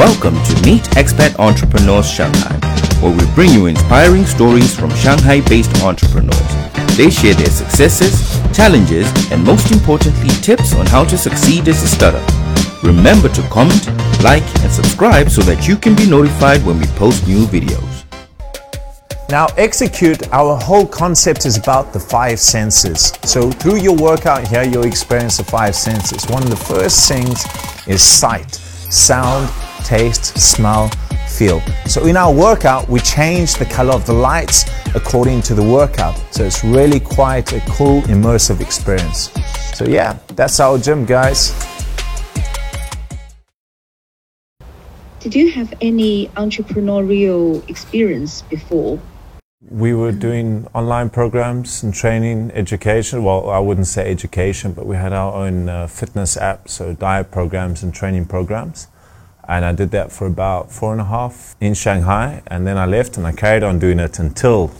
Welcome to Meet Expat Entrepreneurs Shanghai, where we bring you inspiring stories from Shanghai based entrepreneurs. They share their successes, challenges, and most importantly, tips on how to succeed as a startup. Remember to comment, like, and subscribe so that you can be notified when we post new videos. Now, exeQute, our whole concept is about the five senses. So, through your workout here, you'll experience the five senses. One of the first things is sight, sound, taste, smell, feel. So, in our workout, we change the color of the lights according to the workout. So, it's really quite a cool, immersive experience. So, yeah, that's our gym, guys. Did you have any entrepreneurial experience before? We were doing online programs and training, education. Well, I wouldn't say education, but we had our own uh, fitness app, so diet programs and training programs. And I did that for about four and a half in Shanghai, and then I left and I carried on doing it until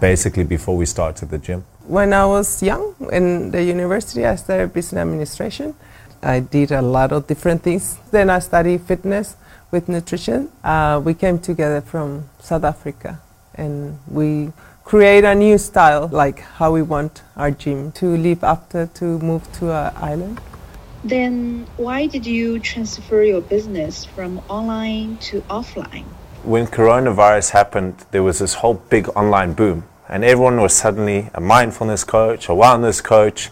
basically before we started the gym. When I was young in the university, I studied business administration. I did a lot of different things. Then I studied fitness with nutrition. Uh, we came together from South Africa and we create a new style, like how we want our gym to live after to move to an island. Then why did you transfer your business from online to offline? When coronavirus happened, there was this whole big online boom, and everyone was suddenly a mindfulness coach, a wellness coach,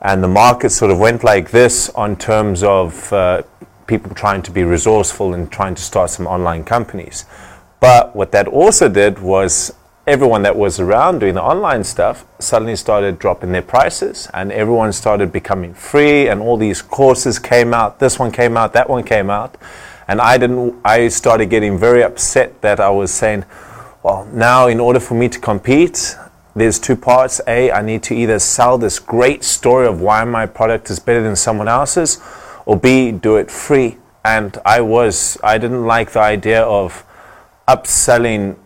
and the market sort of went like this on terms of uh, people trying to be resourceful and trying to start some online companies. But what that also did was everyone that was around doing the online stuff suddenly started dropping their prices and everyone started becoming free and all these courses came out this one came out that one came out. And i didn't i started getting very upset that i was saying well now in order for me to compete there's two parts. A i need to either sell this great story of why my product is better than someone else's or b do it free. And i was i didn't like the idea of upselling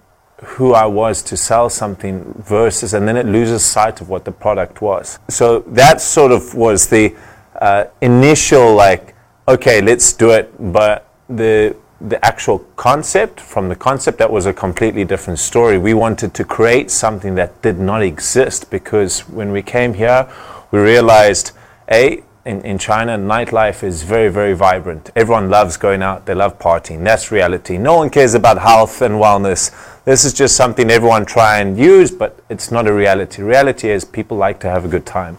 who I was to sell something versus, and then it loses sight of what the product was. So that sort of was the uh, initial, like, okay, let's do it. But the the actual concept, from the concept, that was a completely different story. We wanted to create something that did not exist because when we came here, we realized, a in, in China, nightlife is very, very vibrant. Everyone loves going out, they love partying. That's reality. No one cares about health and wellness. This is just something everyone try and use, but it's not a reality. Reality is people like to have a good time.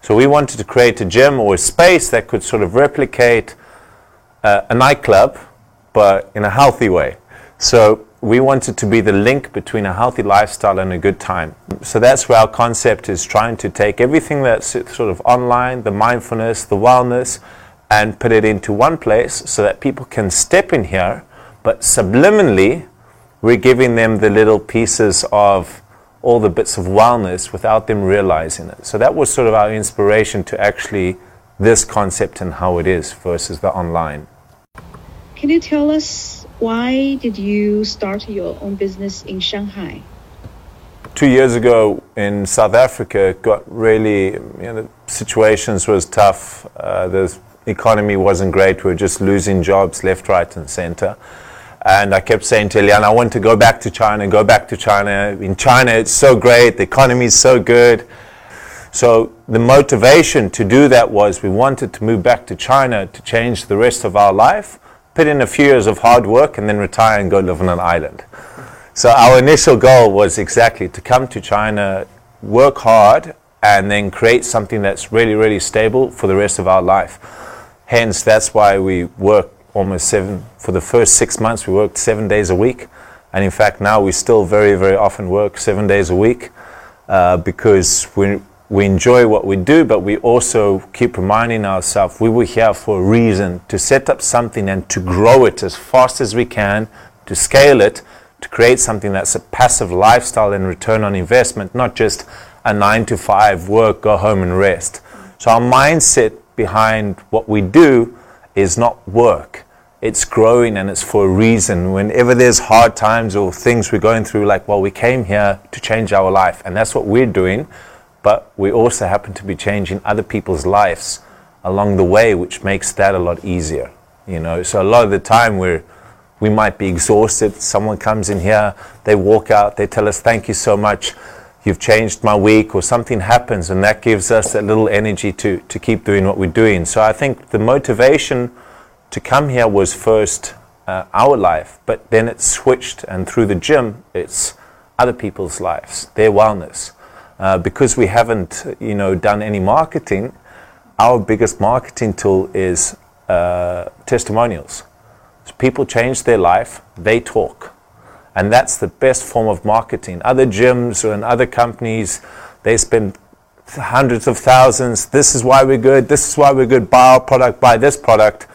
So we wanted to create a gym or a space that could sort of replicate uh, a nightclub, but in a healthy way. So we wanted to be the link between a healthy lifestyle and a good time. So that's where our concept is trying to take everything that's sort of online, the mindfulness, the wellness, and put it into one place so that people can step in here, but subliminally, we're giving them the little pieces of all the bits of wellness without them realizing it. So that was sort of our inspiration to actually this concept and how it is versus the online. Can you tell us why did you start your own business in Shanghai? Two years ago in South Africa, got really, you know, the situations was tough. Uh, the economy wasn't great. We were just losing jobs left, right, and center. And I kept saying to Eliana, I want to go back to China, go back to China. In China, it's so great. The economy is so good. So the motivation to do that was we wanted to move back to China to change the rest of our life put in a few years of hard work and then retire and go live on an island. So our initial goal was exactly to come to China, work hard, and then create something that's really, really stable for the rest of our life. Hence, that's why we work almost seven, for the first six months, we worked seven days a week. And in fact, now we still very, very often work seven days a week uh, because we we enjoy what we do, but we also keep reminding ourselves we were here for a reason to set up something and to grow it as fast as we can, to scale it, to create something that's a passive lifestyle and return on investment, not just a nine to five work, go home and rest. So our mindset behind what we do is not work. It's growing and it's for a reason. Whenever there's hard times or things we're going through, like, well, we came here to change our life, and that's what we're doing but we also happen to be changing other people's lives along the way, which makes that a lot easier. You know, so a lot of the time we're we might be exhausted. Someone comes in here, they walk out, they tell us, Thank you so much, you've changed my week, or something happens, and that gives us a little energy to, to keep doing what we're doing. So I think the motivation to come here was first uh, our life, but then it switched, and through the gym, it's other people's lives, their wellness. Uh, because we haven't, you know, done any marketing, our biggest marketing tool is uh, testimonials. So people change their life, they talk. And that's the best form of marketing. Other gyms and other companies, they spend hundreds of thousands. This is why we're good. This is why we're good. Buy our product, buy this product.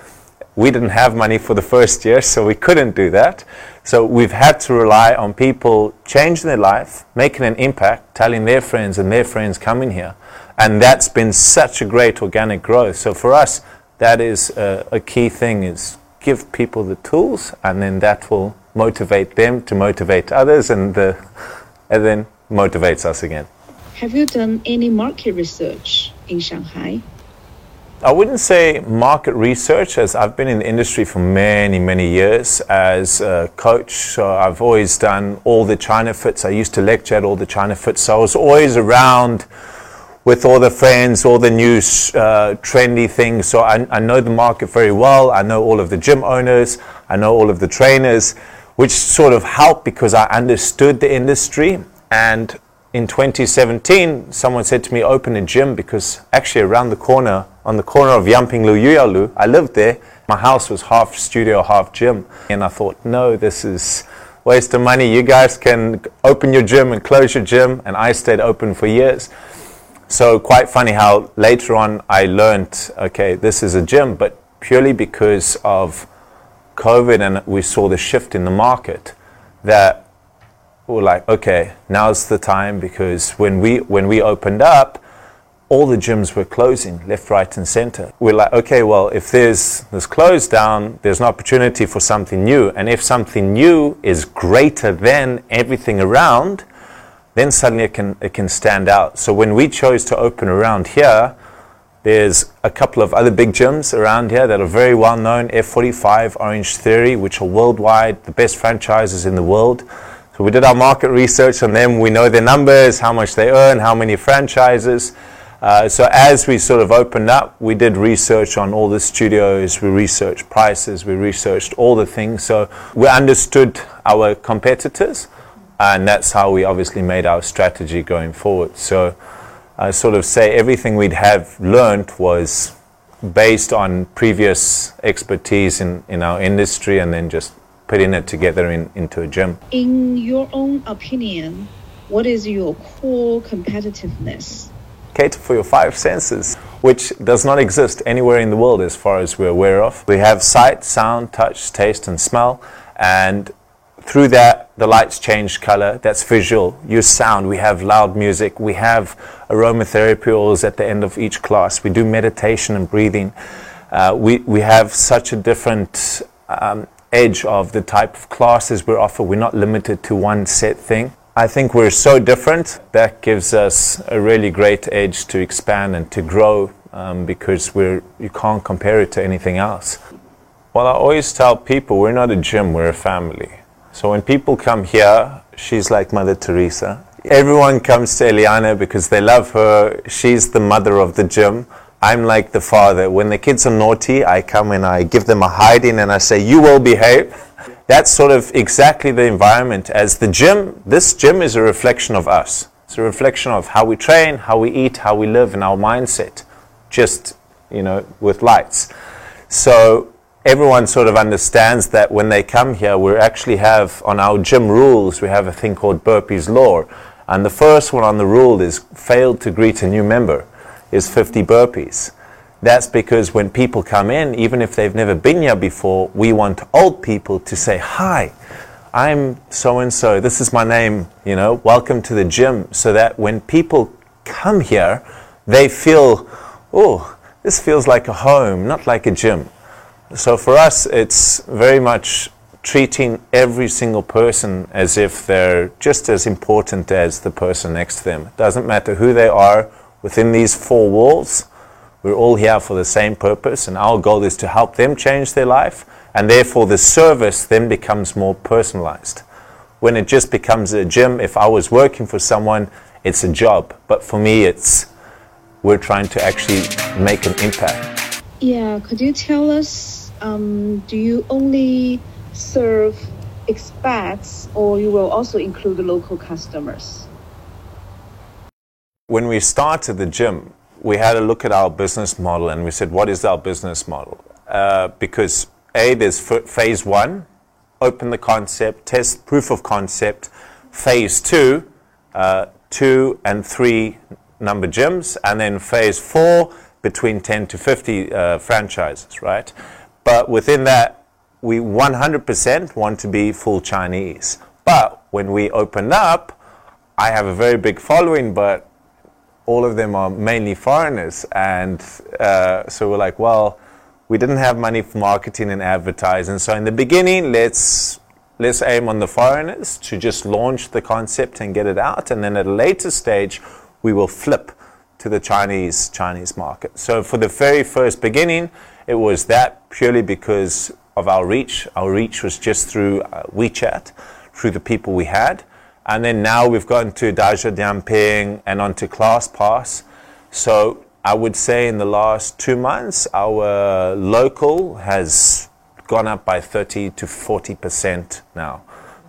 We didn't have money for the first year, so we couldn't do that. So we've had to rely on people changing their life, making an impact, telling their friends and their friends coming here. And that's been such a great organic growth. So for us, that is a, a key thing is give people the tools and then that will motivate them to motivate others and, the, and then motivates us again. Have you done any market research in Shanghai? I wouldn't say market research, as I've been in the industry for many, many years as a coach. So I've always done all the China fits. I used to lecture at all the China fits. So I was always around with all the friends, all the new uh, trendy things. So I, I know the market very well. I know all of the gym owners. I know all of the trainers, which sort of helped because I understood the industry. And in 2017, someone said to me, open a gym because actually around the corner, on the corner of Yangpinglu, Yuyalu, I lived there. My house was half studio, half gym. And I thought, no, this is waste of money. You guys can open your gym and close your gym. And I stayed open for years. So quite funny how later on I learned, okay, this is a gym, but purely because of COVID and we saw the shift in the market that we're like, okay, now's the time because when we when we opened up, all the gyms were closing left, right, and center. We're like, okay, well, if there's this closed down, there's an opportunity for something new, and if something new is greater than everything around, then suddenly it can it can stand out. So when we chose to open around here. There's a couple of other big gyms around here that are very well known F45, Orangetheory, which are worldwide, the best franchises in the world. So we did our market research on them. We know their numbers, how much they earn, how many franchises. Uh, so as we sort of opened up, we did research on all the studios. We researched prices. We researched all the things. So we understood our competitors, and that's how we obviously made our strategy going forward. So I sort of say everything we'd have learned was based on previous expertise in, in our industry, and then just putting it together in, into a gym. In your own opinion, what is your core competitiveness? Cater for your five senses, which does not exist anywhere in the world as far as we're aware of. We have sight, sound, touch, taste, and smell, and through that, the lights change color. That's visual. Use sound. We have loud music. We have aromatherapy oils at the end of each class. We do meditation and breathing. Uh, we, we have such a different um, edge of the type of classes we offer. We're not limited to one set thing. I think we're so different that gives us a really great edge to expand and to grow um, because we're you can't compare it to anything else. Well, I always tell people we're not a gym, we're a family. So when people come here, she's like Mother Teresa. Everyone comes to Eliana because they love her. She's the mother of the gym. I'm like the father. When the kids are naughty, I come and I give them a hiding and I say, You will behave. That's sort of exactly the environment as the gym. This gym is a reflection of us. It's a reflection of how we train, how we eat, how we live, and our mindset, just, you know, with lights. So everyone sort of understands that when they come here, we actually have on our gym rules, we have a thing called burpees law. And the first one on the rule is failed to greet a new member is 50 burpees. That's because when people come in, even if they've never been here before, we want old people to say, Hi, I'm so and so. This is my name, you know, welcome to the gym. So that when people come here, they feel, Oh, this feels like a home, not like a gym. So for us, it's very much treating every single person as if they're just as important as the person next to them. It doesn't matter who they are within these four walls, We're all here for the same purpose, and our goal is to help them change their life, and therefore the service then becomes more personalized. When it just becomes a gym, if I was working for someone, it's a job. But for me, it's we're trying to actually make an impact. Yeah, could you tell us, um, do you only serve expats or you will also include the local customers? When we started the gym, we had a look at our business model and we said, what is our business model? Uh, because A, there's phase one, open the concept, test proof of concept. Phase two, uh, two and three number gyms, and then phase four, between 10 to 50 uh, franchises, right? But within that, we 100% want to be full Chinese. But when we opened up, I have a very big following, but all of them are mainly foreigners. And uh, so we're like, well, we didn't have money for marketing and advertising. So in the beginning, let's let's aim on the foreigners to just launch the concept and get it out. And then at a later stage, we will flip to the Chinese Chinese market. So for the very first beginning, it was that purely because of our reach. Our reach was just through uh, WeChat, through the people we had. And then now we've gotten to Dazhong Dianping and onto ClassPass. So I would say in the last two months, our local has gone up by 30 to 40 percent now.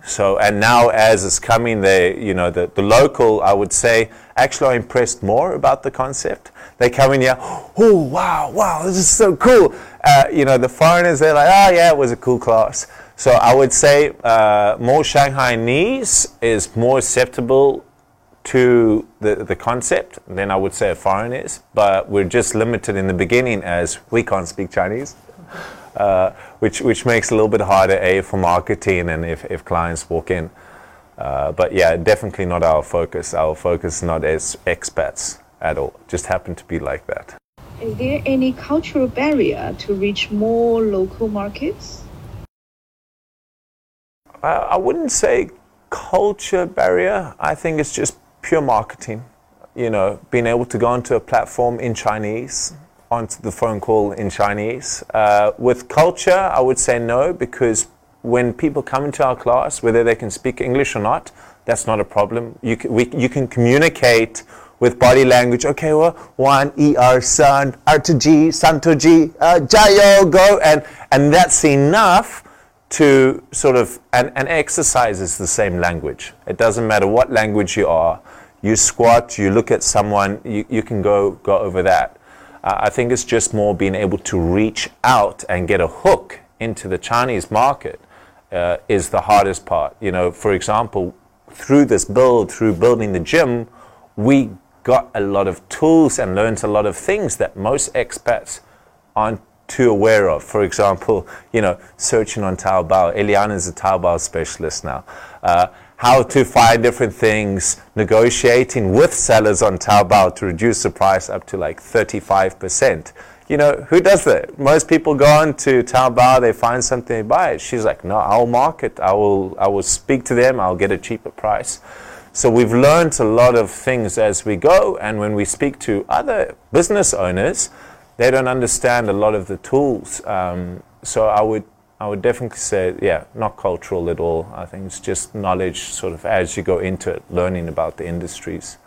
So and now as it's coming, they you know the, the local I would say actually are impressed more about the concept. They come in here, oh wow wow this is so cool. Uh, you know the foreigners they're like oh yeah it was a cool class. So I would say uh, more Shanghainese is more acceptable to the, the concept than I would say a foreign is, but we're just limited in the beginning as we can't speak Chinese uh, which which makes it a little bit harder a for marketing and if, if clients walk in. Uh, but yeah, definitely not our focus. Our focus not as expats at all. Just happen to be like that. Is there any cultural barrier to reach more local markets? I wouldn't say culture barrier. I think it's just pure marketing. You know, being able to go onto a platform in Chinese, onto the phone call in Chinese. Uh, with culture, I would say no, because when people come into our class, whether they can speak English or not, that's not a problem. You can, we, you can communicate with body language. Okay, well, one, er, san, r to g, san to g, uh, jiayou, go, and, and that's enough to sort of, and, and exercise is the same language. It doesn't matter what language you are. You squat, you look at someone, you, you can go, go over that. Uh, I think it's just more being able to reach out and get a hook into the Chinese market uh, is the hardest part. You know, for example, through this build, through building the gym, we got a lot of tools and learned a lot of things that most expats aren't too aware of. For example, you know, searching on Taobao. Eliana is a Taobao specialist now. Uh, how to find different things, negotiating with sellers on Taobao to reduce the price up to like 35%. You know, who does that? Most people go on to Taobao, they find something, they buy it. She's like, no, I'll market, I will, I will speak to them, I'll get a cheaper price. So we've learned a lot of things as we go, and when we speak to other business owners, they don't understand a lot of the tools. Um, so I would I would definitely say, yeah, not cultural at all. I think it's just knowledge, sort of, as you go into it, learning about the industries,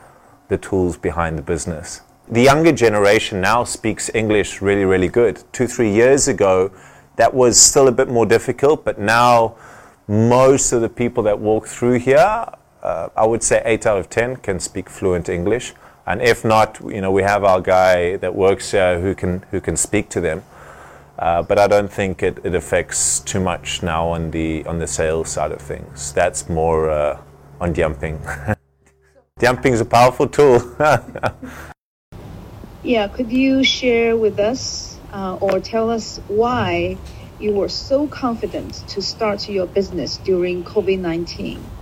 the tools behind the business. The younger generation now speaks English really, really good. Two, three years ago, that was still a bit more difficult, but now most of the people that walk through here, uh, I would say eight out of ten can speak fluent English. And if not, you know, we have our guy that works here who can who can speak to them. Uh, but I don't think it, it affects too much now on the on the sales side of things. That's more uh, on Dianping. Dianping is a powerful tool. yeah, could you share with us uh, or tell us why you were so confident to start your business during COVID 19?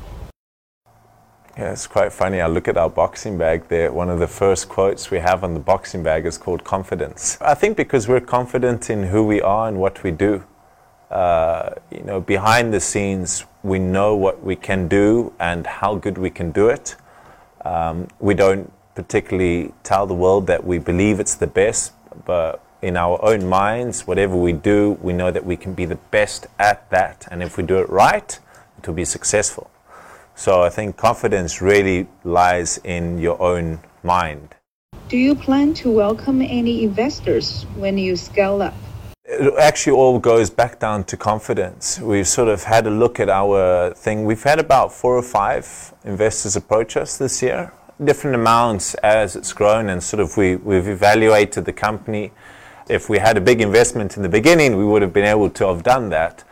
Yeah, it's quite funny. I look at our boxing bag there. One of the first quotes we have on the boxing bag is called confidence. I think because we're confident in who we are and what we do. Uh, you know, behind the scenes, we know what we can do and how good we can do it. Um, we don't particularly tell the world that we believe it's the best. but in our own minds, whatever we do, we know that we can be the best at that. And if we do it right, it will be successful. So I think confidence really lies in your own mind. Do you plan to welcome any investors when you scale up? It actually all goes back down to confidence. We've sort of had a look at our thing. We've had about four or five investors approach us this year, different amounts as it's grown, and sort of we, we've evaluated the company. If we had a big investment in the beginning, we would have been able to have done that,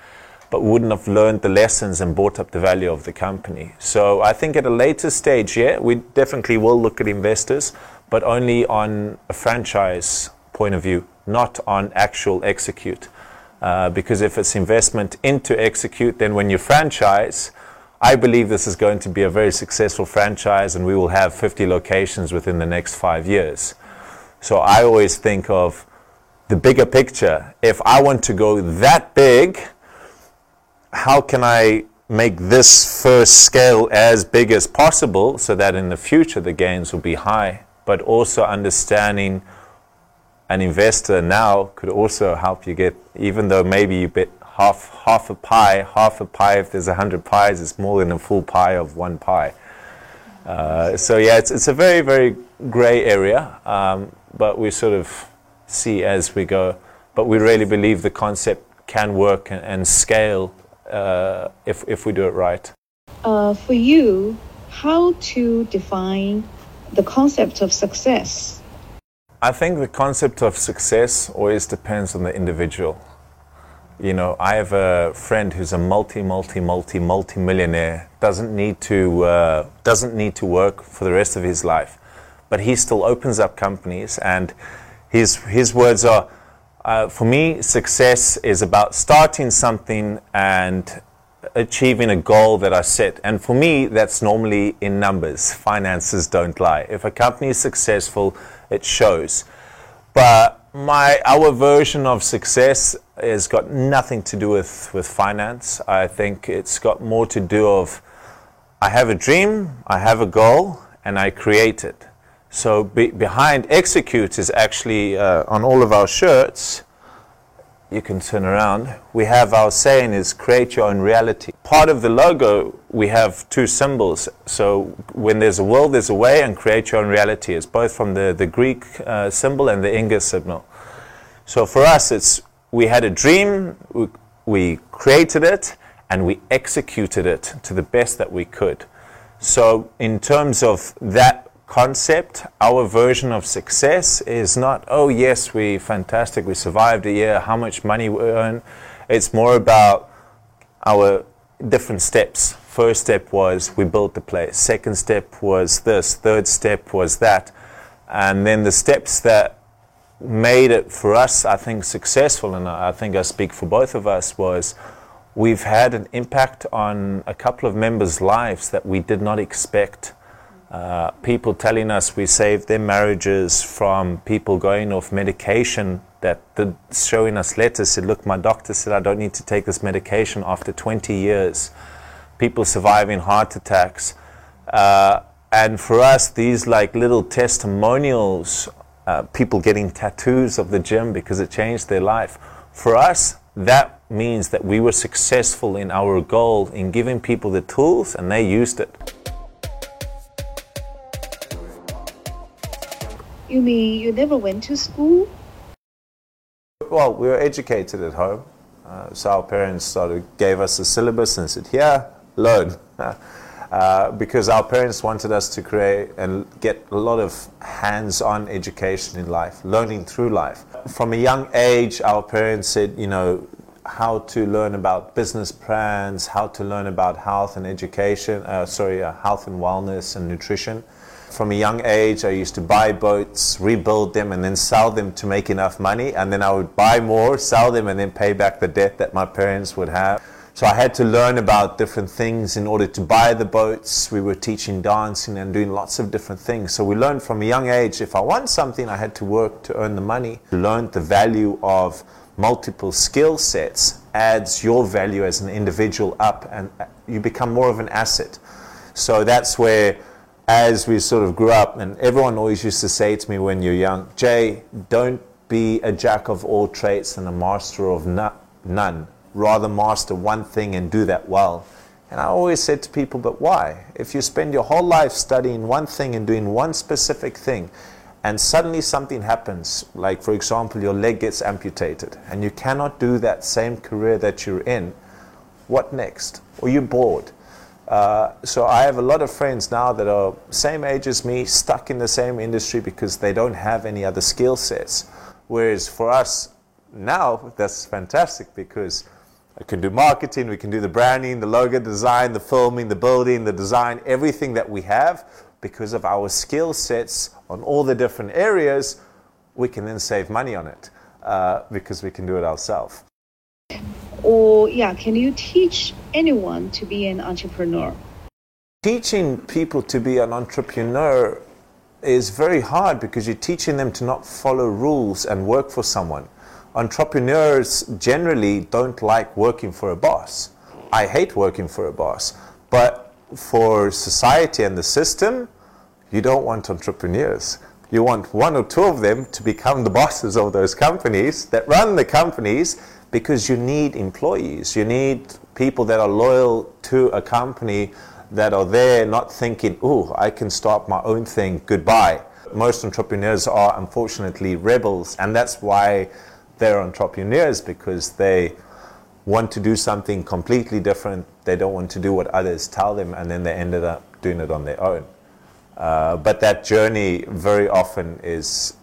but wouldn't have learned the lessons and brought up the value of the company. So I think at a later stage, yeah, we definitely will look at investors, but only on a franchise point of view not on actual exeQute. Uh, because if it's investment into exeQute, then when you franchise, I believe this is going to be a very successful franchise and we will have 50 locations within the next five years. So I always think of the bigger picture. If I want to go that big, how can I make this first scale as big as possible so that in the future the gains will be high, but also understanding an investor now could also help you get, even though maybe you bet half half a pie, half a pie. If there's a hundred pies, it's more than a full pie of one pie. Uh, so yeah, it's it's a very very grey area, um, but we sort of see as we go. But we really believe the concept can work and, and scale uh, if if we do it right. Uh, for you, how to define the concept of success? I think the concept of success always depends on the individual. You know, I have a friend who's a multi, multi, multi, multi millionaire. Doesn't need to uh, doesn't need to work for the rest of his life, but he still opens up companies. And his his words are, uh, for me, success is about starting something and achieving a goal that I set. And for me, that's normally in numbers. Finances don't lie. If a company is successful, it shows. But my our version of success has got nothing to do with, with finance. I think it's got more to do of I have a dream, I have a goal, and I create it. So be, behind exeQute is actually uh, on all of our shirts you can turn around, we have our saying is create your own reality. Part of the logo, we have two symbols. So when there's a will, there's a way, and create your own reality. It's both from the, the Greek uh, symbol and the English symbol. So for us, it's we had a dream, we, we created it, and we executed it to the best that we could. So in terms of that concept, our version of success is not, oh, yes, we fantastic, we survived a year, how much money we earn. It's more about our different steps. First step was we built the place. Second step was this. Third step was that. And then the steps that made it for us, I think, successful, and I think I speak for both of us, was we've had an impact on a couple of members' lives that we did not expect uh, people telling us we saved their marriages from people going off medication that did, showing us letters said, look, my doctor said I don't need to take this medication after 20 years. People surviving heart attacks. Uh, and for us, these like little testimonials, uh, people getting tattoos of the gym because it changed their life. For us, that means that we were successful in our goal in giving people the tools and they used it. You mean you never went to school? Well, we were educated at home. Uh, so our parents sort of gave us a syllabus and said, here, learn. uh, because our parents wanted us to create and get a lot of hands-on education in life, learning through life. From a young age, our parents said, you know, how to learn about business plans, how to learn about health and education, uh, sorry, uh, health and wellness and nutrition. From a young age, I used to buy boats, rebuild them, and then sell them to make enough money. And then I would buy more, sell them, and then pay back the debt that my parents would have. So I had to learn about different things in order to buy the boats. We were teaching dancing and doing lots of different things. So we learned from a young age if I want something, I had to work to earn the money. Learned the value of multiple skill sets adds your value as an individual up and you become more of an asset. So that's where as we sort of grew up, and everyone always used to say to me when you're young, Jay, don't be a jack of all trades and a master of none. Rather master one thing and do that well. And I always said to people, but why? If you spend your whole life studying one thing and doing one specific thing, and suddenly something happens, like for example, your leg gets amputated, and you cannot do that same career that you're in, what next? Or you're bored. Uh, so I have a lot of friends now that are same age as me, stuck in the same industry because they don't have any other skill sets. Whereas for us now, that's fantastic because I can do marketing, we can do the branding, the logo design, the filming, the building, the design, everything that we have because of our skill sets on all the different areas. We can then save money on it uh, because we can do it ourselves. Or, yeah, can you teach anyone to be an entrepreneur? Teaching people to be an entrepreneur is very hard because you're teaching them to not follow rules and work for someone. Entrepreneurs generally don't like working for a boss. I hate working for a boss. But for society and the system, you don't want entrepreneurs. You want one or two of them to become the bosses of those companies that run the companies because you need employees. You need people that are loyal to a company that are there not thinking, oh, I can start my own thing, goodbye. Most entrepreneurs are unfortunately rebels, and that's why they're entrepreneurs because they want to do something completely different. They don't want to do what others tell them, and then they ended up doing it on their own. Uh, but that journey very often is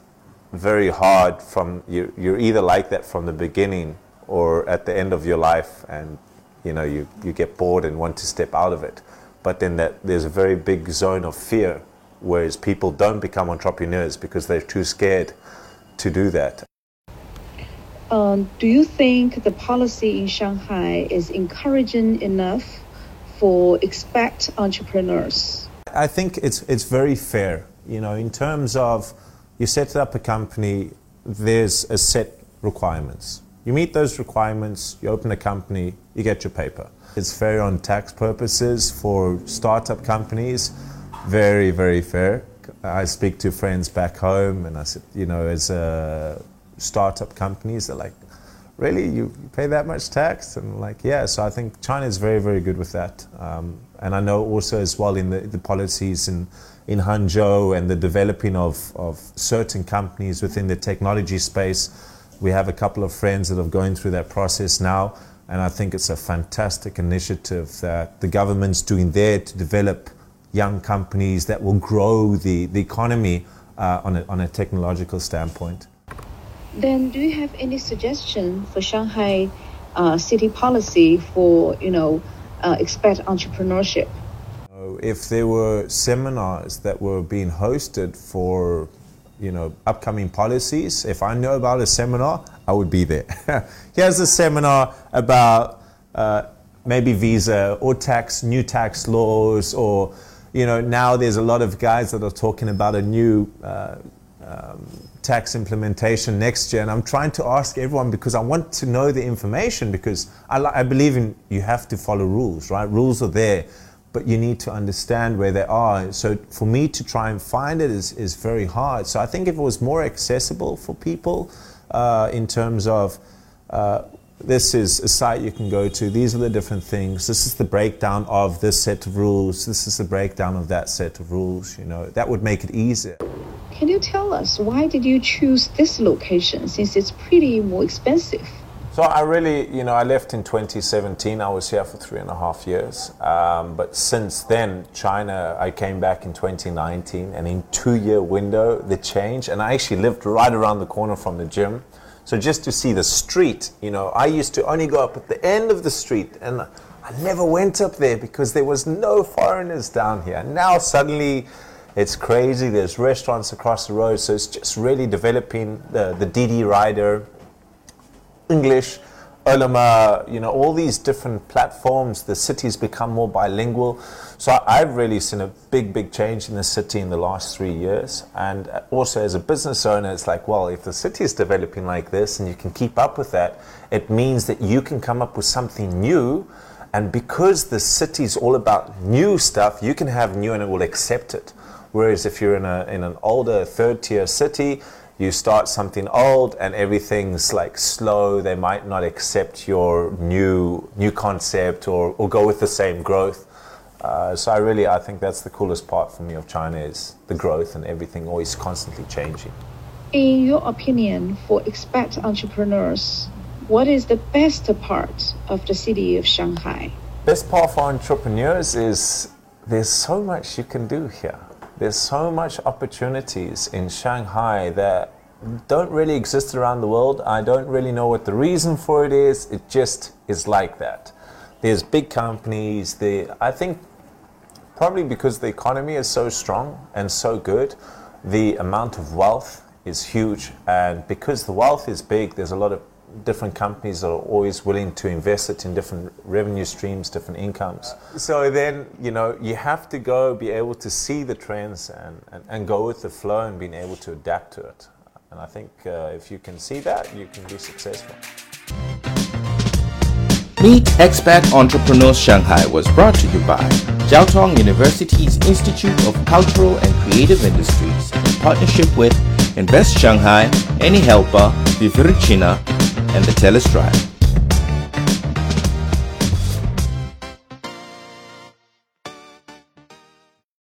very hard from you, you're either like that from the beginning or at the end of your life and you know you, you get bored and want to step out of it. But then that there's a very big zone of fear whereas people don't become entrepreneurs because they're too scared to do that. Um, do you think the policy in shanghai is encouraging enough for expat entrepreneurs? I think it's it's very fair. You know in terms of you set up a company there's a set requirements you meet those requirements, you open a company, you get your paper. It's fair on tax purposes for startup companies, very, very fair. I speak to friends back home and I said, you know, as uh, startup companies, they're like, really, you, pay that much tax? And like, yeah. So I think China is very, very good with that. Um, and I know also as well in the, the policies in, in Hangzhou and the developing of, of certain companies within the technology space, we have a couple of friends that are going through that process now, and I think it's a fantastic initiative that the government's doing there to develop young companies that will grow the, the economy uh, on, a, on a technological standpoint. Then, do you have any suggestion for Shanghai uh, city policy for you know uh, expat entrepreneurship? If there were seminars that were being hosted for you know, upcoming policies. If I know about a seminar, I would be there. Here's a seminar about uh, maybe visa or tax, new tax laws, or you know, now there's a lot of guys that are talking about a new uh, um, tax implementation next year, and I'm trying to ask everyone because I want to know the information because I, I believe in you have to follow rules, right? Rules are there but you need to understand where they are. So for me to try and find it is, is very hard. So I think if it was more accessible for people uh, in terms of uh, this is a site you can go to, these are the different things, this is the breakdown of this set of rules, this is the breakdown of that set of rules, you know, that would make it easier. Can you tell us why did you choose this location since it's pretty more expensive? So I really, you know, I left in 2017. I was here for three and a half years. Um, but since then, China, I came back in 2019, and in two-year window, the change. And I actually lived right around the corner from the gym. So just to see the street, you know, I used to only go up at the end of the street, and I never went up there because there was no foreigners down here. Now suddenly. It's crazy. There's restaurants across the road, so it's just really developing the, the Didi rider, English, Ele.me, you know, all these different platforms, the city's become more bilingual. So I've really seen a big, big change in the city in the last three years. And also as a business owner, it's like, well, if the city is developing like this and you can keep up with that, it means that you can come up with something new. And because the city is all about new stuff, you can have new and it will accept it. Whereas if you're in, a, in an older third tier city, you start something old and everything's like slow they might not accept your new new concept or, or go with the same growth. Uh, so i really i think that's the coolest part for me of china is the growth and everything always constantly changing. In your opinion for expat entrepreneurs what is the best part of the city of shanghai? Best part for entrepreneurs is there's so much you can do here there's so much opportunities in Shanghai that don't really exist around the world. I don't really know what the reason for it is. It just is like that. There's big companies. There, I think probably because the economy is so strong and so good, the amount of wealth is huge. And because the wealth is big, there's a lot of different companies are always willing to invest it in different revenue streams, different incomes. So then, you know, you have to go be able to see the trends and, and, and go with the flow and being able to adapt to it. And I think uh, if you can see that, you can be successful. Meet Expat Entrepreneurs Shanghai was brought to you by Jiao Tong University's Institute of Cultural and Creative Industries in partnership with Invest Shanghai, Any Helper, Viviricina, and the TELUS Drive.